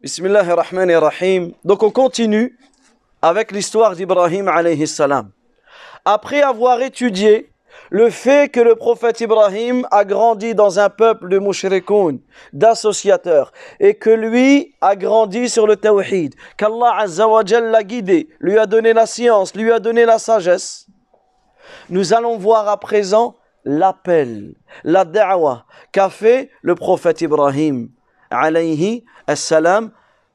Bismillahirrahmanirrahim. Donc on continue avec l'histoire d'Ibrahim alayhi salam. Après avoir étudié le fait que le prophète Ibrahim a grandi dans un peuple de mushrikoun, d'associateurs, et que lui a grandi sur le tawhid, qu'Allah l'a guidé, lui a donné la science, lui a donné la sagesse, nous allons voir à présent l'appel, la da'wah qu'a fait le prophète Ibrahim alayhi salam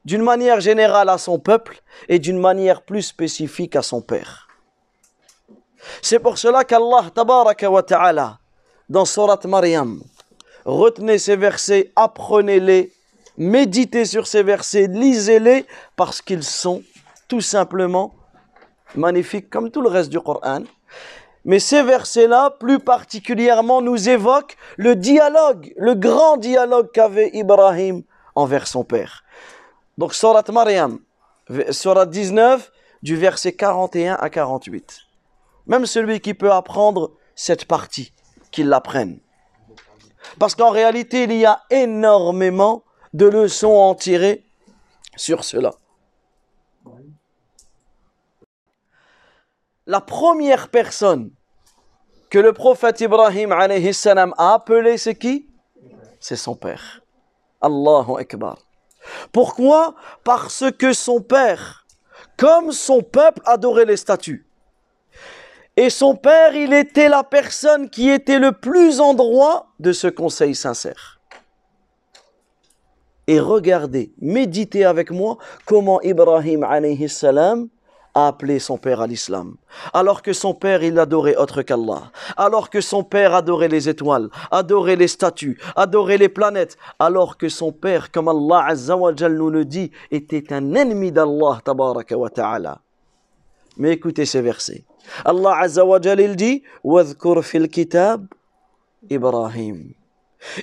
d'une manière générale à son peuple et d'une manière plus spécifique à son père. C'est pour cela qu'Allah tabaraka wa ta'ala dans Surat Maryam retenez ces versets, apprenez-les, méditez sur ces versets, lisez-les parce qu'ils sont tout simplement magnifiques comme tout le reste du Coran. Mais ces versets-là, plus particulièrement, nous évoquent le dialogue, le grand dialogue qu'avait Ibrahim envers son père. Donc, Surat Maryam, Surat 19, du verset 41 à 48. Même celui qui peut apprendre cette partie, qu'il l'apprenne. Parce qu'en réalité, il y a énormément de leçons à en tirer sur cela. La première personne que le prophète Ibrahim a appelé, c'est qui? C'est son père. Allahu Akbar. Pourquoi? Parce que son père, comme son peuple, adorait les statues. Et son père, il était la personne qui était le plus en droit de ce conseil sincère. Et regardez, méditez avec moi comment Ibrahim alayhi salam a appelé son père à l'islam. Alors que son père, il adorait autre qu'Allah. Alors que son père adorait les étoiles, adorait les statues, adorait les planètes. Alors que son père, comme Allah Azza wa nous le dit, était un ennemi d'Allah tabaraka wa ta'ala. Mais écoutez ces versets. Allah Azza wa il dit وَذْكُرْ fil kitab Ibrahim.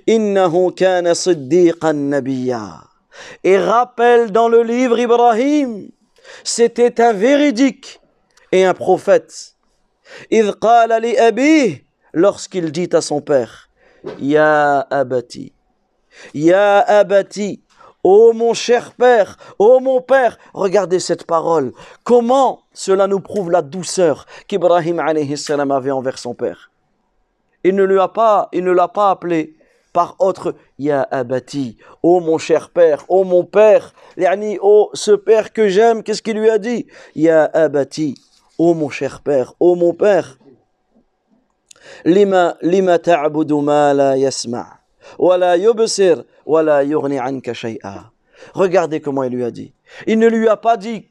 إِنَّهُ كَانَ صِدِّيقًا نَبِيًّا Et rappelle dans le livre Ibrahim c'était un véridique et un prophète. lorsqu'il dit à son père Ya abati, Ya abati, ô mon cher père, ô mon père, regardez cette parole. Comment cela nous prouve la douceur qu'Ibrahim avait envers son père? Il ne lui a il ne l'a pas appelé par autre Ya Abati, ô mon cher père, ô mon père, yani, ô ce père que j'aime, qu'est-ce qu'il lui a dit? Ya Abati, ô mon cher père, ô mon père. Lima lima yasma' wa la. Regardez comment il lui a dit. Il ne lui a pas dit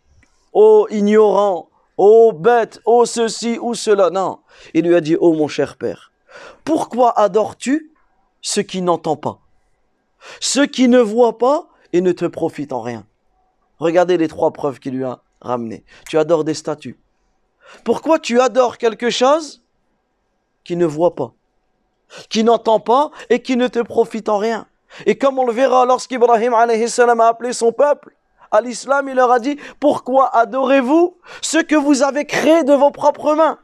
ô ignorant, ô bête, ô ceci ou cela. Non, il lui a dit ô mon cher père, pourquoi adores-tu ce qui n'entend pas, ce qui ne voit pas et ne te profite en rien. Regardez les trois preuves qu'il lui a ramenées. Tu adores des statues. Pourquoi tu adores quelque chose qui ne voit pas, qui n'entend pas et qui ne te profite en rien? Et comme on le verra lorsqu'Ibrahim a appelé son peuple à l'islam, il leur a dit, pourquoi adorez-vous ce que vous avez créé de vos propres mains?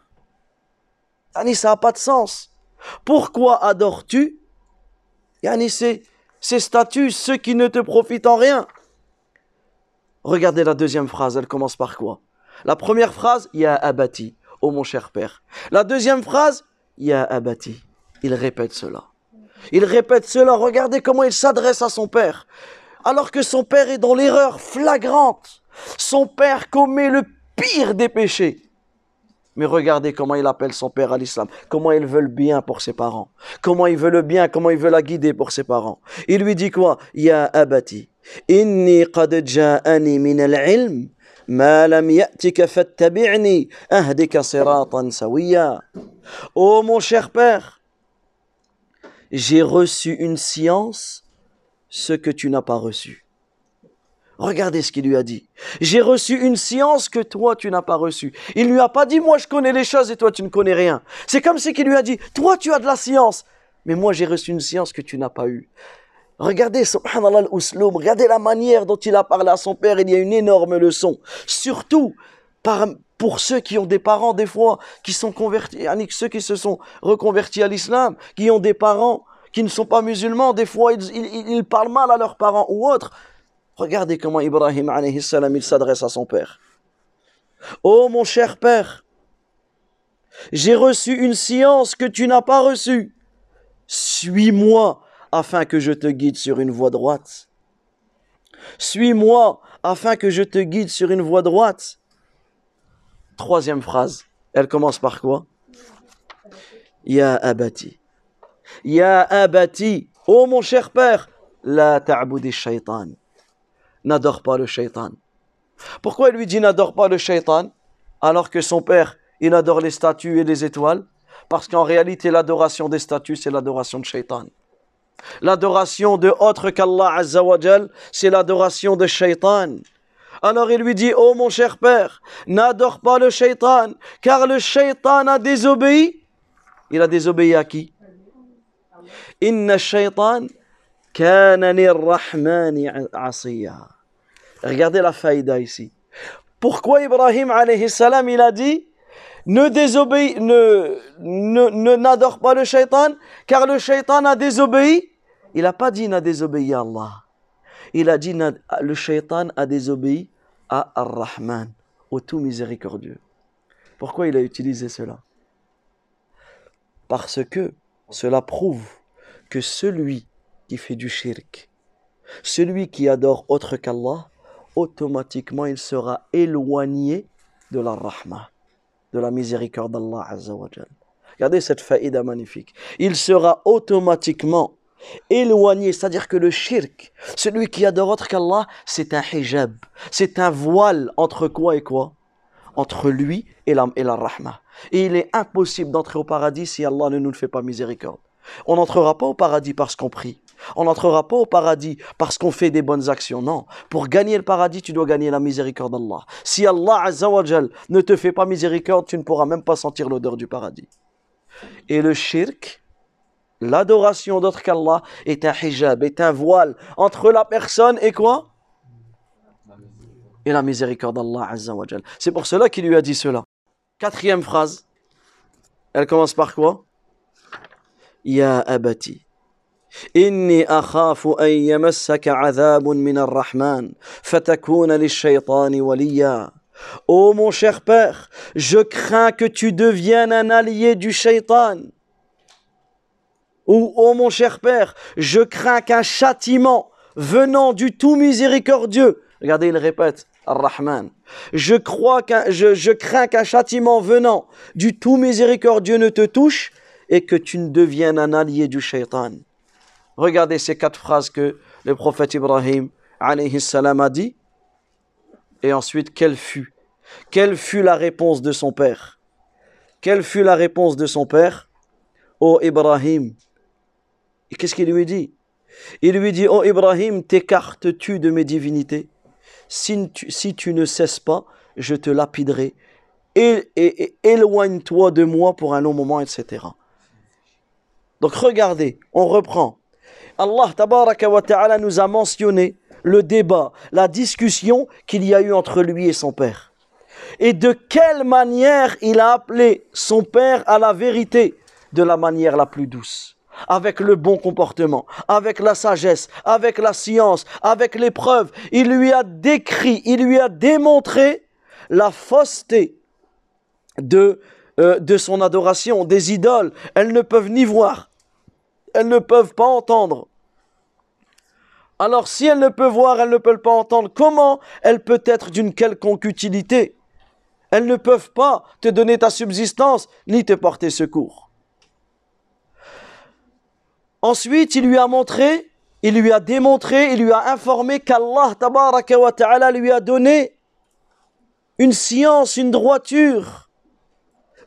Ça n'a pas de sens. Pourquoi adores-tu Yani ces, statuts, ceux qui ne te profitent en rien. Regardez la deuxième phrase, elle commence par quoi? La première phrase, Ya abati, ô mon cher père. La deuxième phrase, Ya abati. Il répète cela. Il répète cela, regardez comment il s'adresse à son père. Alors que son père est dans l'erreur flagrante. Son père commet le pire des péchés. Mais regardez comment il appelle son père à l'islam, comment il veut le bien pour ses parents, comment il veut le bien, comment il veut la guider pour ses parents. Il lui dit quoi? Ya abati, inni qad ja'ani min al-ilm ma lam ya'tika fattabi'ni ahdika siratan sawiya. Oh mon cher père, j'ai reçu une science, ce que tu n'as pas reçu. Regardez ce qu'il lui a dit. J'ai reçu une science que toi tu n'as pas reçue. Il lui a pas dit moi je connais les choses et toi tu ne connais rien. C'est comme si qu'il lui a dit toi tu as de la science, mais moi j'ai reçu une science que tu n'as pas eue. Regardez, subhanallah al regardez la manière dont il a parlé à son père, il y a une énorme leçon. Surtout pour ceux qui ont des parents, des fois, qui sont convertis, ceux qui se sont reconvertis à l'islam, qui ont des parents qui ne sont pas musulmans, des fois ils parlent mal à leurs parents ou autres. Regardez comment Ibrahim s'adresse à son père. Oh mon cher père, j'ai reçu une science que tu n'as pas reçue. Suis-moi afin que je te guide sur une voie droite. Suis-moi afin que je te guide sur une voie droite. Troisième phrase, elle commence par quoi Ya abati. Ya abati. Oh mon cher père, la ta'boudi shaitan. N'adore pas le shaitan. Pourquoi il lui dit n'adore pas le shaitan alors que son père, il adore les statues et les étoiles? Parce qu'en réalité, l'adoration des statues, c'est l'adoration de shaitan. L'adoration de autre qu'Allah Azzawajal, c'est l'adoration de shaitan. Alors il lui dit, oh mon cher père, n'adore pas le shaitan, car le shaitan a désobéi. Il a désobéi à qui? Inna shaitan kana rahmani asiya. Regardez la faïda ici. Pourquoi Ibrahim alayhi salam, il a dit ne désobéis, ne, ne, n'adore pas le shaitan, car le shaitan a désobéi. Il n'a pas dit n'a désobéi à Allah. Il a dit le shaitan a désobéi à Ar-Rahman, au tout miséricordieux. Pourquoi il a utilisé cela? Parce que cela prouve que celui qui fait du shirk, celui qui adore autre qu'Allah, automatiquement il sera éloigné de la rahma, de la miséricorde d'Allah Azzawajal. Regardez cette faïda magnifique. Il sera automatiquement éloigné, c'est-à-dire que le shirk, celui qui adore autre qu'Allah, c'est un hijab, c'est un voile entre quoi et quoi? Entre lui et la, et rahma. Et il est impossible d'entrer au paradis si Allah ne nous le fait pas miséricorde. On n'entrera pas au paradis parce qu'on prie. On n'entrera pas au paradis parce qu'on fait des bonnes actions. Non. Pour gagner le paradis, tu dois gagner la miséricorde d'Allah. Si Allah Azzawajal ne te fait pas miséricorde, tu ne pourras même pas sentir l'odeur du paradis. Et le shirk, l'adoration d'autre qu'Allah, est un hijab, est un voile entre la personne et quoi? Et la miséricorde d'Allah Azzawajal. C'est pour cela qu'il lui a dit cela. Quatrième phrase. Elle commence par quoi? Ya abati. إني أخاف أن يمسك عذاب من الرحمن فتكون للشيطان وليا Ô mon cher père, je crains que tu deviennes un allié du shaitan. Ou, ô mon cher père, je crains qu'un châtiment venant du tout miséricordieux, regardez, il répète, Ar-Rahman, je, crois qu'un, je, je crains qu'un châtiment venant du tout miséricordieux ne te touche et que tu ne deviennes un allié du shaitan. Regardez ces quatre phrases que le prophète Ibrahim a dit. Et ensuite, quelle fut? Quelle fut la réponse de son père? Quelle fut la réponse de son père? Ô Ibrahim Et qu'est-ce qu'il lui dit? Il lui dit, Ô Ibrahim, t'écartes-tu de mes divinités? Si tu, ne cesses pas, je te lapiderai. Et, et éloigne-toi de moi pour un long moment, etc. Donc regardez, on reprend. Allah nous a mentionné le débat, la discussion qu'il y a eu entre lui et son père. Et de quelle manière il a appelé son père à la vérité de la manière la plus douce, avec le bon comportement, avec la sagesse, avec la science, avec les preuves. Il lui a décrit, il lui a démontré la fausseté de, euh, de son adoration, des idoles. Elles ne peuvent ni voir, elles ne peuvent pas entendre. Alors si elles ne peuvent voir, elles ne peuvent pas entendre, comment elles peuvent être d'une quelconque utilité? Elles ne peuvent pas te donner ta subsistance ni te porter secours. Ensuite, il lui a montré, il lui a démontré, il lui a informé qu'Allah ta'ala lui a donné une science, une droiture.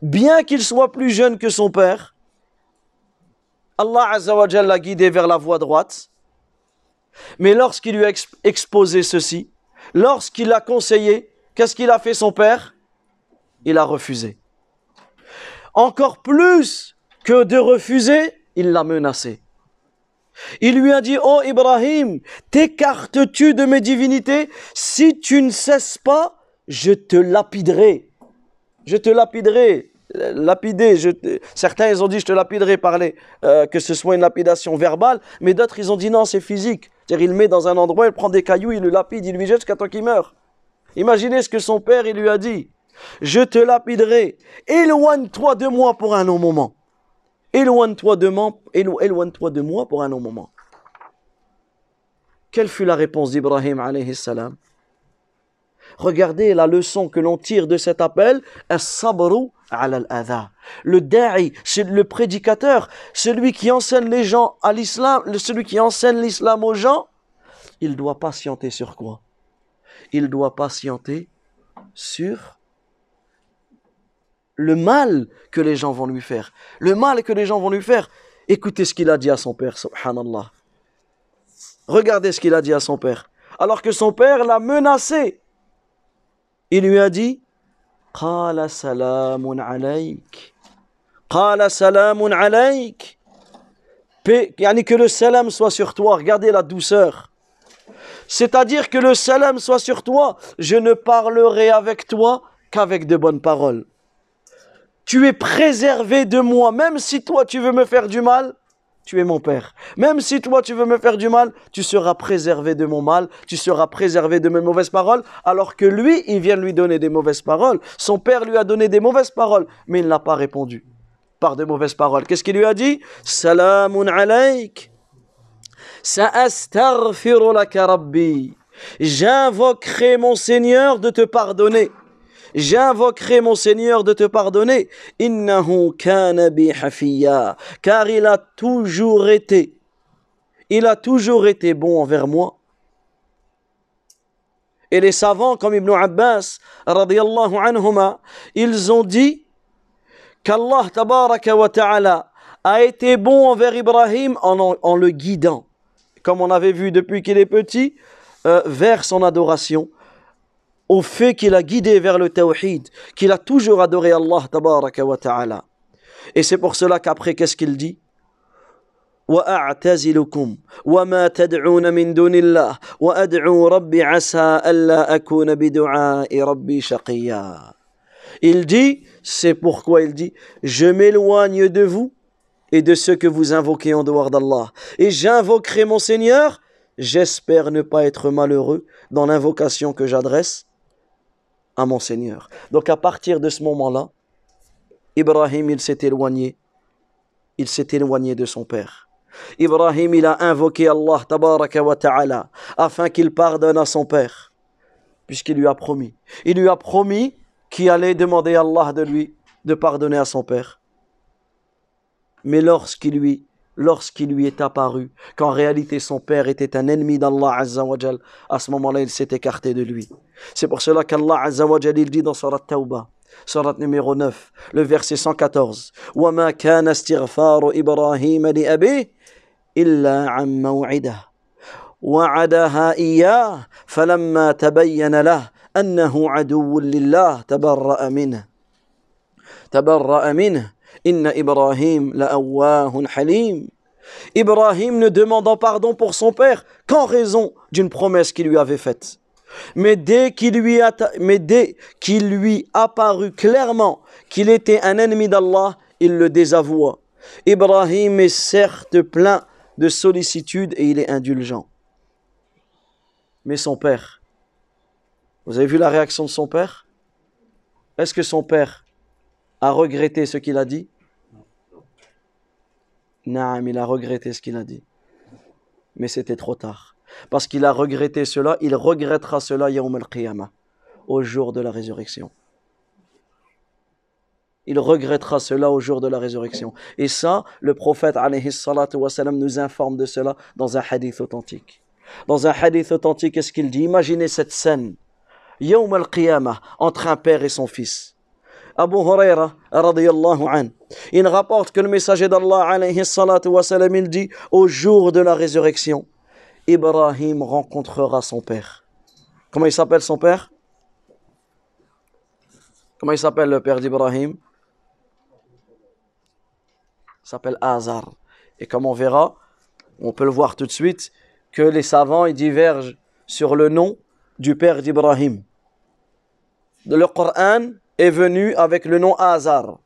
Bien qu'il soit plus jeune que son père, Allah l'a guidé vers la voie droite. Mais lorsqu'il lui a exposé ceci, lorsqu'il l'a conseillé, qu'est-ce qu'il a fait son père? Il a refusé. Encore plus que de refuser, il l'a menacé. Il lui a dit, oh Ibrahim, t'écartes-tu de mes divinités? Si tu ne cesses pas, je te lapiderai. Je te lapiderai lapider. Je, certains, ils ont dit, je te lapiderai par euh, que ce soit une lapidation verbale, mais d'autres, ils ont dit, non, c'est physique. C'est-à-dire, il le met dans un endroit, il prend des cailloux, il le lapide, il lui jette jusqu'à temps qu'il meurt. Imaginez ce que son père, il lui a dit. Je te lapiderai. Éloigne-toi de moi pour un long moment. Éloigne-toi de moi, éloigne-toi de moi pour un long moment. Quelle fut la réponse d'Ibrahim alayhi salam? Regardez la leçon que l'on tire de cet appel, sabru al Le da'i, c'est le prédicateur, celui qui enseigne les gens à l'islam, celui qui enseigne l'islam aux gens, il doit patienter sur quoi? Il doit patienter sur le mal que les gens vont lui faire. Le mal que les gens vont lui faire. Écoutez ce qu'il a dit à son père, subhanallah. Regardez ce qu'il a dit à son père. Alors que son père l'a menacé. Il lui a dit Qala salamun alayk. Qala salamun alayk. Que le salam soit sur toi. Regardez la douceur. C'est-à-dire que le salam soit sur toi. Je ne parlerai avec toi qu'avec de bonnes paroles. Tu es préservé de moi, même si toi tu veux me faire du mal, tu es mon Père. Même si toi tu veux me faire du mal, tu seras préservé de mon mal, tu seras préservé de mes mauvaises paroles, alors que lui, il vient lui donner des mauvaises paroles. Son Père lui a donné des mauvaises paroles, mais il n'a pas répondu par de mauvaises paroles. Qu'est-ce qu'il lui a dit? Salamun alayk. Sa'astaghfiru laka. J'invoquerai mon Seigneur de te pardonner. J'invoquerai mon Seigneur de te pardonner. Innahu Car il a toujours été, il a toujours été bon envers moi. Et les savants comme Ibn Abbas, ils ont dit qu'Allah a été bon envers Ibrahim en, le guidant, comme on avait vu depuis qu'il est petit, euh, vers son adoration au fait qu'il a guidé vers le tawhid, qu'il a toujours adoré Allah tabaraka wa ta'ala. Et c'est pour cela qu'après, qu'est-ce qu'il dit وأعتزلكم وما تدعون من دون الله وأدعو ربي عسى ألا أكون بدعاء ربي شقيا Il dit, c'est pourquoi il dit, je m'éloigne de vous et de ceux que vous invoquez en dehors d'Allah. Et j'invoquerai mon Seigneur, j'espère ne pas être malheureux dans l'invocation que j'adresse à mon Seigneur. Donc à partir de ce moment-là, Ibrahim, il s'est éloigné. Il s'est éloigné de son père. Ibrahim, il a invoqué Allah tabaraka wa ta'ala afin qu'il pardonne à son père, puisqu'il lui a promis. Il lui a promis qu'il allait demander à Allah de lui de pardonner à son père. Mais lorsqu'il lui lorsqu'il lui est apparu qu'en réalité son père était un ennemi d'Allah Azza wa à ce moment-là, il s'est écarté de lui. C'est pour cela qu'Allah Azza wa il dit dans Surat Tawbah, Surat numéro 9, le verset 114, وَمَا كَانَ اسْتِغْفَارُ إِبْرَاهِيمَ لِأَبِيهِ إِلَّا عَن مَوْعِدَهِ وعدها إياه فلما تبين له أنه عدو لله تبرأ منه تبرأ منه Ibrahim la'awwahun halim. Ibrahim ne demandant pardon pour son père qu'en raison d'une promesse qu'il lui avait faite. Mais dès qu'il lui apparut clairement qu'il était un ennemi d'Allah, il le désavoua. Ibrahim est certes plein de sollicitude et il est indulgent. Mais son père, vous avez vu la réaction de son père? Est-ce que son père a regretté ce qu'il a dit? Naam, il a regretté ce qu'il a dit. Mais c'était trop tard. Parce qu'il a regretté cela, il regrettera cela Yawm al-Qiyamah, au jour de la résurrection. Il regrettera cela au jour de la résurrection. Et ça, le prophète nous informe de cela dans un hadith authentique. Dans un hadith authentique, qu'est-ce qu'il dit? Imaginez cette scène. Yawm al-Qiyamah, entre un père et son fils. Abu Huraira, radiyallahu an, il rapporte que le messager d'Allah, alayhi il dit, au jour de la résurrection, Ibrahim rencontrera son père. Comment il s'appelle son père? Comment il s'appelle le père d'Ibrahim? Il s'appelle Azar. Et comme on verra, on peut le voir tout de suite, que les savants ils divergent sur le nom du père d'Ibrahim. Le Coran est venu avec le nom Azar.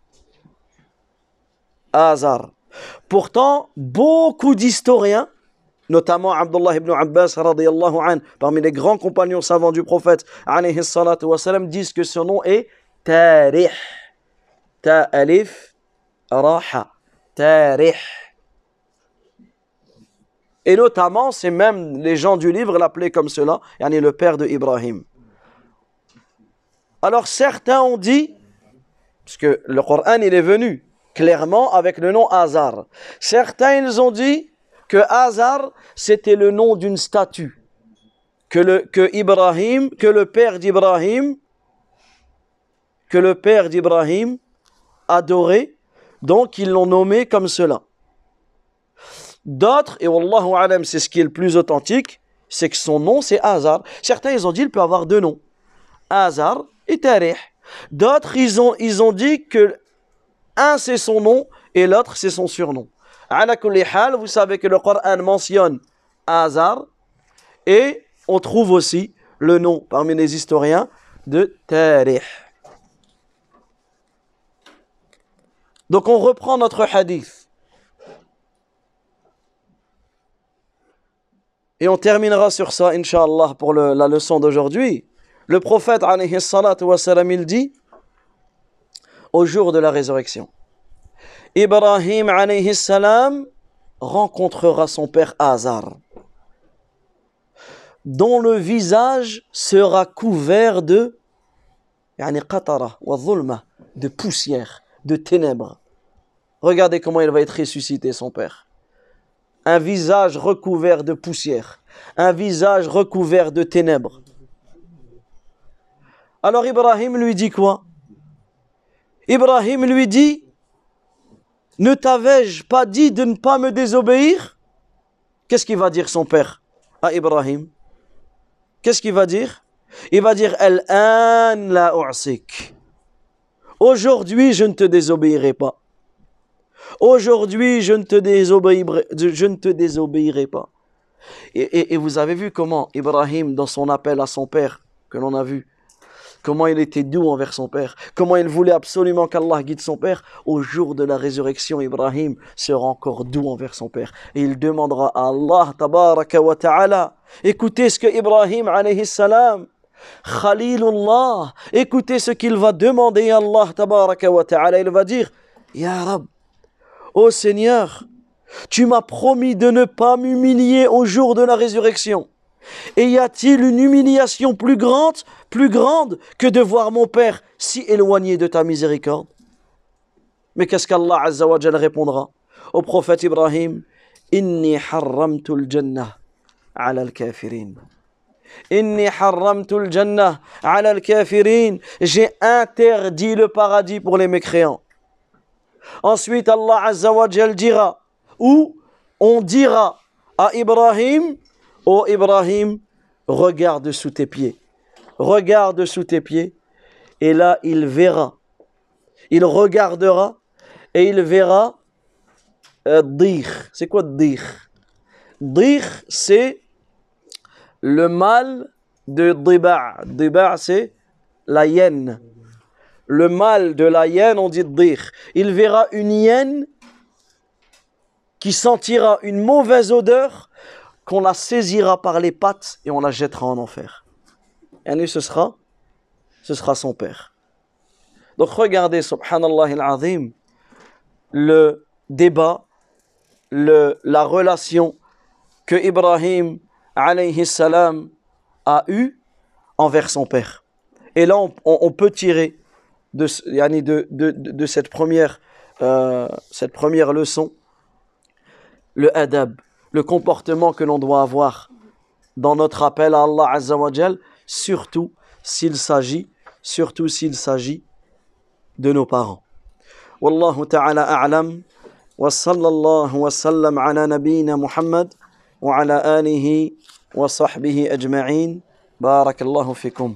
Pourtant, beaucoup d'historiens notamment Abdullah ibn Abbas an, parmi les grands compagnons savants du prophète wasalam, disent que son nom est Tarih. Ta alif raha. Tarih. Et notamment, c'est même les gens du livre l'appelaient comme cela, yani le père de Ibrahim. Alors certains ont dit, puisque le Coran il est venu clairement avec le nom Hazar. Certains ils ont dit que Hazar c'était le nom d'une statue que le que Ibrahim, que le père d'Ibrahim que le père d'Ibrahim adorait, donc ils l'ont nommé comme cela. D'autres, et Wallahu alam, c'est ce qui est le plus authentique, c'est que son nom c'est Hazar. Certains ils ont dit il peut avoir deux noms. Hazar et Tarih. D'autres, ils ont, ils ont dit que un c'est son nom et l'autre c'est son surnom. Ala kulli hal, vous savez que le Coran mentionne Hazar et on trouve aussi le nom parmi les historiens de Tarih. Donc on reprend notre hadith. Et on terminera sur ça, Inch'Allah, pour la leçon d'aujourd'hui. Le prophète, alayhi il dit, au jour de la résurrection, Ibrahim, alayhi rencontrera son père Hazar, dont le visage sera couvert de, de poussière, de ténèbres. Regardez comment il va être ressuscité, son père. Un visage recouvert de poussière, un visage recouvert de ténèbres. Alors Ibrahim lui dit quoi? Ibrahim lui dit Ne t'avais-je pas dit de ne pas me désobéir? Qu'est-ce qu'il va dire son père à Ibrahim? Qu'est-ce qu'il va dire? Il va dire Al-an la. Aujourd'hui, je ne te désobéirai pas. Aujourd'hui, je ne te désobéirai, je ne te désobéirai pas. Et vous avez vu comment Ibrahim, dans son appel à son père, que l'on a vu, comment il était doux envers son père, comment il voulait absolument qu'Allah guide son père. Au jour de la résurrection, Ibrahim sera encore doux envers son père. Et il demandera à Allah, tabaraka wa ta'ala, écoutez ce que Ibrahim, alayhi salam, Khalilullah, écoutez ce qu'il va demander à Allah, tabaraka wa ta'ala. Il va dire, Ya Rab, Ô Seigneur, tu m'as promis de ne pas m'humilier au jour de la résurrection. Et y a-t-il une humiliation plus grande, plus grande que de voir mon père si éloigné de ta miséricorde? Mais qu'est-ce qu'Allah Azza wa Jal répondra au prophète Ibrahim Inni harramtu al-jannah ala al-kafirin. Inni al-jannah ala al-kafirin. J'ai interdit le paradis pour les mécréants. Ensuite, Allah Azza wa Jal dira, ou on dira à Ibrahim, ô Ibrahim, regarde sous tes pieds. Regarde sous tes pieds. Et là, il verra. Il regardera et il verra euh. C'est quoi dir? Dir, c'est le mâle de diba'. Diba', c'est la hyène. Le mâle de la hyène, on dit dir. Il verra une hyène qui sentira une mauvaise odeur, qu'on la saisira par les pattes et on la jettera en enfer. Et ce sera, ce sera son père. Donc regardez, subhanallah al-azim, le débat, le, la relation que Ibrahim alayhi salam a eue envers son père. Et là, on, peut tirer de, de cette, première, euh, cette première leçon le adab, le comportement que l'on doit avoir dans notre appel à Allah Azza wa Jal, surtout s'il s'agit, surtout s'il s'agit de nos parents. Wallahu ta'ala a'lam wa sallallahu wa sallam ala nabiyyina Muhammad wa ala alihi wa sahbihi ajma'in. Barakallahu fikum.